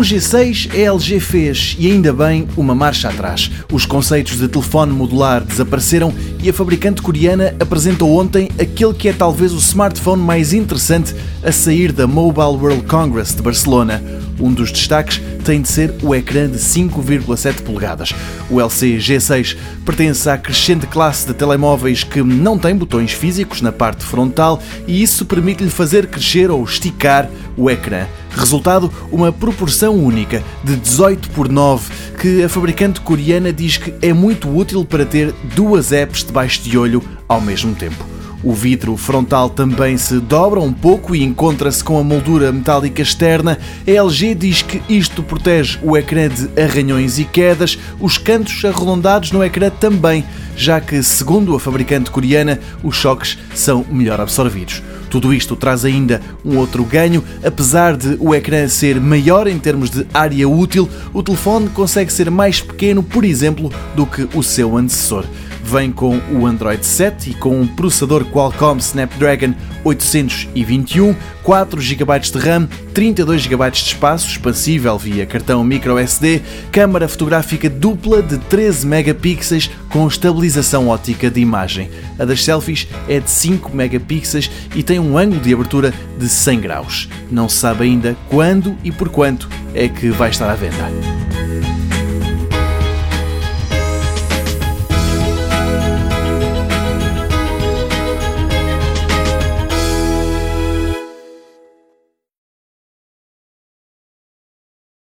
Com o G6, a LG fez, e ainda bem, uma marcha atrás. Os conceitos de telefone modular desapareceram e a fabricante coreana apresentou ontem aquele que é talvez o smartphone mais interessante a sair da Mobile World Congress de Barcelona. Um dos destaques tem de ser o ecrã de 5,7 polegadas. O LC G6 pertence à crescente classe de telemóveis que não tem botões físicos na parte frontal e isso permite-lhe fazer crescer ou esticar o ecrã. Resultado, uma proporção única de 18 por 9 que a fabricante coreana diz que é muito útil para ter duas apps debaixo de olho ao mesmo tempo. O vidro frontal também se dobra um pouco e encontra-se com a moldura metálica externa. A LG diz que isto protege o ecrã de arranhões e quedas, os cantos arredondados no ecrã também, já que, segundo a fabricante coreana, os choques são melhor absorvidos. Tudo isto traz ainda um outro ganho, apesar de o ecrã ser maior em termos de área útil, o telefone consegue ser mais pequeno, por exemplo, do que o seu antecessor vem com o Android 7 e com um processador Qualcomm Snapdragon 821, 4 GB de RAM, 32 GB de espaço expansível via cartão microSD, câmara fotográfica dupla de 13 megapixels com estabilização ótica de imagem. A das selfies é de 5 megapixels e tem um ângulo de abertura de 100 graus. Não se sabe ainda quando e por quanto é que vai estar à venda.